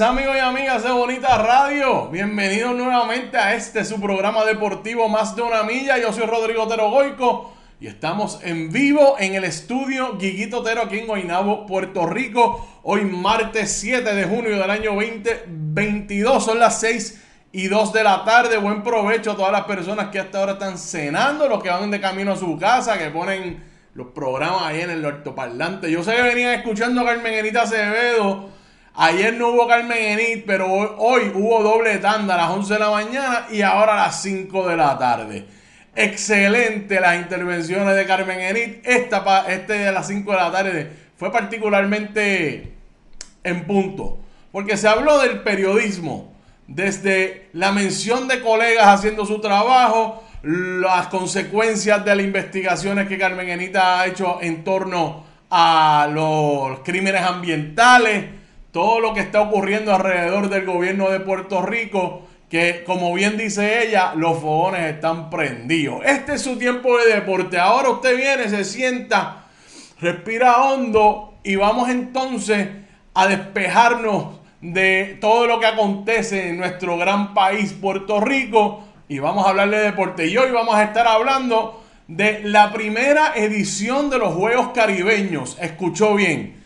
Amigos y amigas de Bonita Radio. Bienvenidos nuevamente a este su programa deportivo Más de una milla. Yo soy Rodrigo Otero Goico y estamos en vivo en el estudio Guiguito Otero aquí en Guaynabo, Puerto Rico. Hoy martes 7 de junio del año 2022. Son las 6 y 2 de la tarde. Buen provecho a todas las personas que hasta ahora están cenando, los que van de camino a su casa, que ponen los programas ahí en el altoparlante. Yo sé que venían escuchando a Carmen Enita Acevedo. Ayer no hubo Carmen Enit, pero hoy, hubo doble tanda a las 11 de la mañana y ahora a las 5 de la tarde. Excelente las intervenciones de Carmen Enit. Esta, este de las 5 de la tarde fue particularmente en punto. Porque se habló del periodismo. Desde la mención de colegas haciendo su trabajo, las consecuencias de las investigaciones que Carmen Enita ha hecho en torno a los crímenes ambientales, todo lo que está ocurriendo alrededor del gobierno de Puerto Rico, que como bien dice ella, los fogones están prendidos. Este es su tiempo de deporte. Ahora usted viene, se sienta, respira hondo y vamos entonces a despejarnos de todo lo que acontece en nuestro gran país, Puerto Rico, y vamos a hablar de deporte. Y hoy vamos a estar hablando de la primera edición de los Juegos Caribeños. Escuchó bien.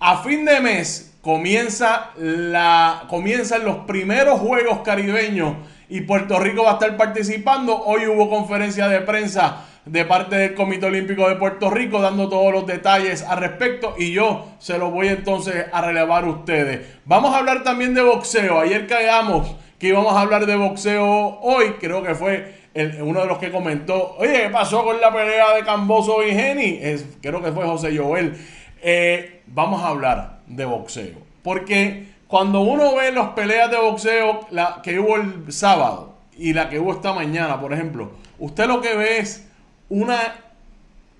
A fin de mes comienza la, comienzan los primeros Juegos Caribeños y Puerto Rico va a estar participando. Hoy hubo conferencia de prensa de parte del Comité Olímpico de Puerto Rico dando todos los detalles al respecto y yo se los voy entonces a relevar a ustedes. Vamos a hablar también de boxeo. Ayer caigamos que íbamos a hablar de boxeo hoy, creo que fue uno de los que comentó, oye, ¿qué pasó con la pelea de Camboso y Geni? Creo que fue José Joel. Eh, vamos a hablar de boxeo. Porque cuando uno ve las peleas de boxeo la que hubo el sábado y la que hubo esta mañana, por ejemplo, usted lo que ve es una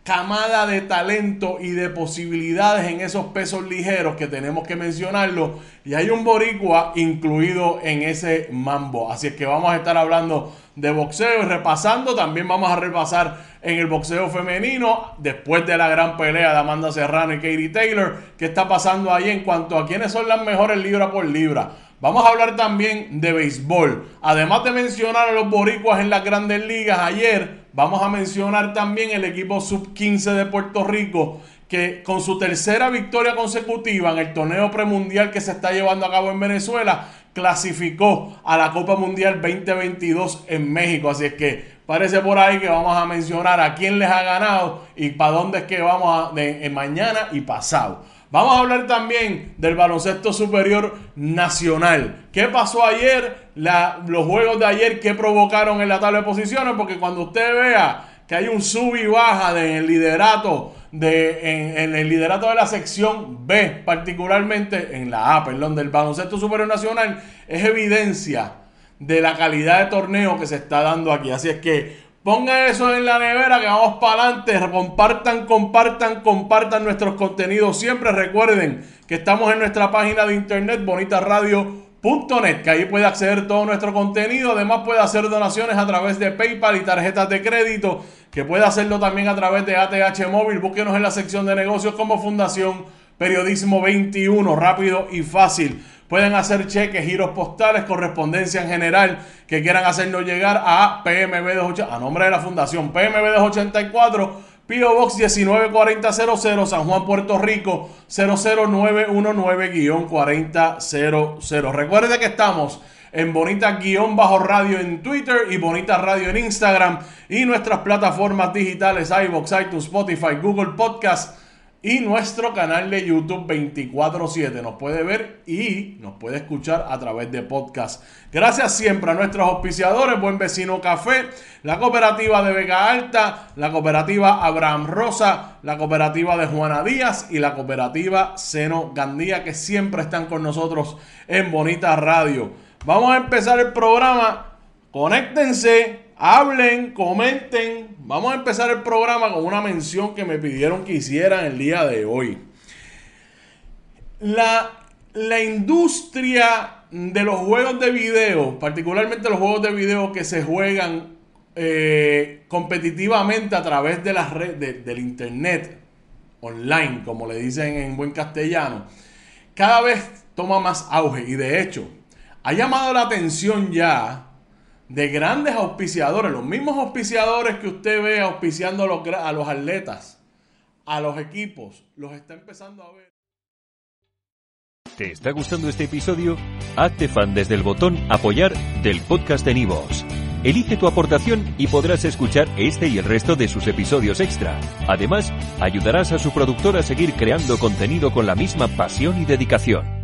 camada de talento y de posibilidades en esos pesos ligeros que tenemos que mencionarlo. Y hay un boricua incluido en ese mambo. Así es que vamos a estar hablando de boxeo y repasando. También vamos a repasar en el boxeo femenino, después de la gran pelea de Amanda Serrano y Katie Taylor, qué está pasando ahí en cuanto a quiénes son las mejores libra por libra. Vamos a hablar también de béisbol. Además de mencionar a los boricuas en las grandes ligas ayer, vamos a mencionar también el equipo sub-15 de Puerto Rico que con su tercera victoria consecutiva en el torneo premundial que se está llevando a cabo en Venezuela, clasificó a la Copa Mundial 2022 en México. Así es que parece por ahí que vamos a mencionar a quién les ha ganado y para dónde es que vamos a, de, mañana y pasado. Vamos a hablar también del baloncesto superior nacional. ¿Qué pasó ayer? los juegos de ayer, ¿qué provocaron en la tabla de posiciones? Porque cuando usted vea que hay un sub y baja del liderato de, en, el liderato de la sección B, particularmente en la A, perdón, del baloncesto superior nacional, es evidencia de la calidad de torneo que se está dando aquí. Así es que pongan eso en la nevera, que vamos para adelante. Compartan, compartan, compartan nuestros contenidos. Siempre recuerden que estamos en nuestra página de internet, bonitasradio.net, que ahí puede acceder todo nuestro contenido. Además, puede hacer donaciones a través de PayPal y tarjetas de crédito que puede hacerlo también a través de ATH Móvil. Búsquenos en la sección de negocios como Fundación Periodismo 21, rápido y fácil. Pueden hacer cheques, giros postales, correspondencia en general que quieran hacernos llegar a PMB 280, a nombre de la Fundación PMB 284, Pio Box 194000, San Juan, Puerto Rico 00919-4000. Recuerde que estamos en Bonita Guión Bajo Radio en Twitter y Bonita Radio en Instagram y nuestras plataformas digitales iVoox, iTunes, Spotify, Google Podcast y nuestro canal de YouTube 24/7. Nos puede ver y nos puede escuchar a través de podcast. Gracias siempre a nuestros auspiciadores, Buen Vecino Café, la cooperativa de Vega Alta, la cooperativa Abraham Rosa, la cooperativa de Juana Díaz y la cooperativa Seno Gandía que siempre están con nosotros en Bonita Radio. Vamos a empezar el programa. Conéctense, hablen, comenten. Vamos a empezar el programa con una mención que me pidieron que hiciera el día de hoy. La, la industria de los juegos de video, particularmente los juegos de video que se juegan eh, competitivamente a través de las redes del internet online, como le dicen en buen castellano, cada vez toma más auge y de hecho ha llamado la atención ya de grandes auspiciadores, los mismos auspiciadores que usted ve auspiciando a los, atletas, a los equipos, los está empezando a ver. ¿Te está gustando este episodio? Hazte fan desde el botón apoyar del podcast de Nivos. Elige tu aportación y podrás escuchar este y el resto de sus episodios extra. Además, ayudarás a su productor a seguir creando contenido con la misma pasión y dedicación.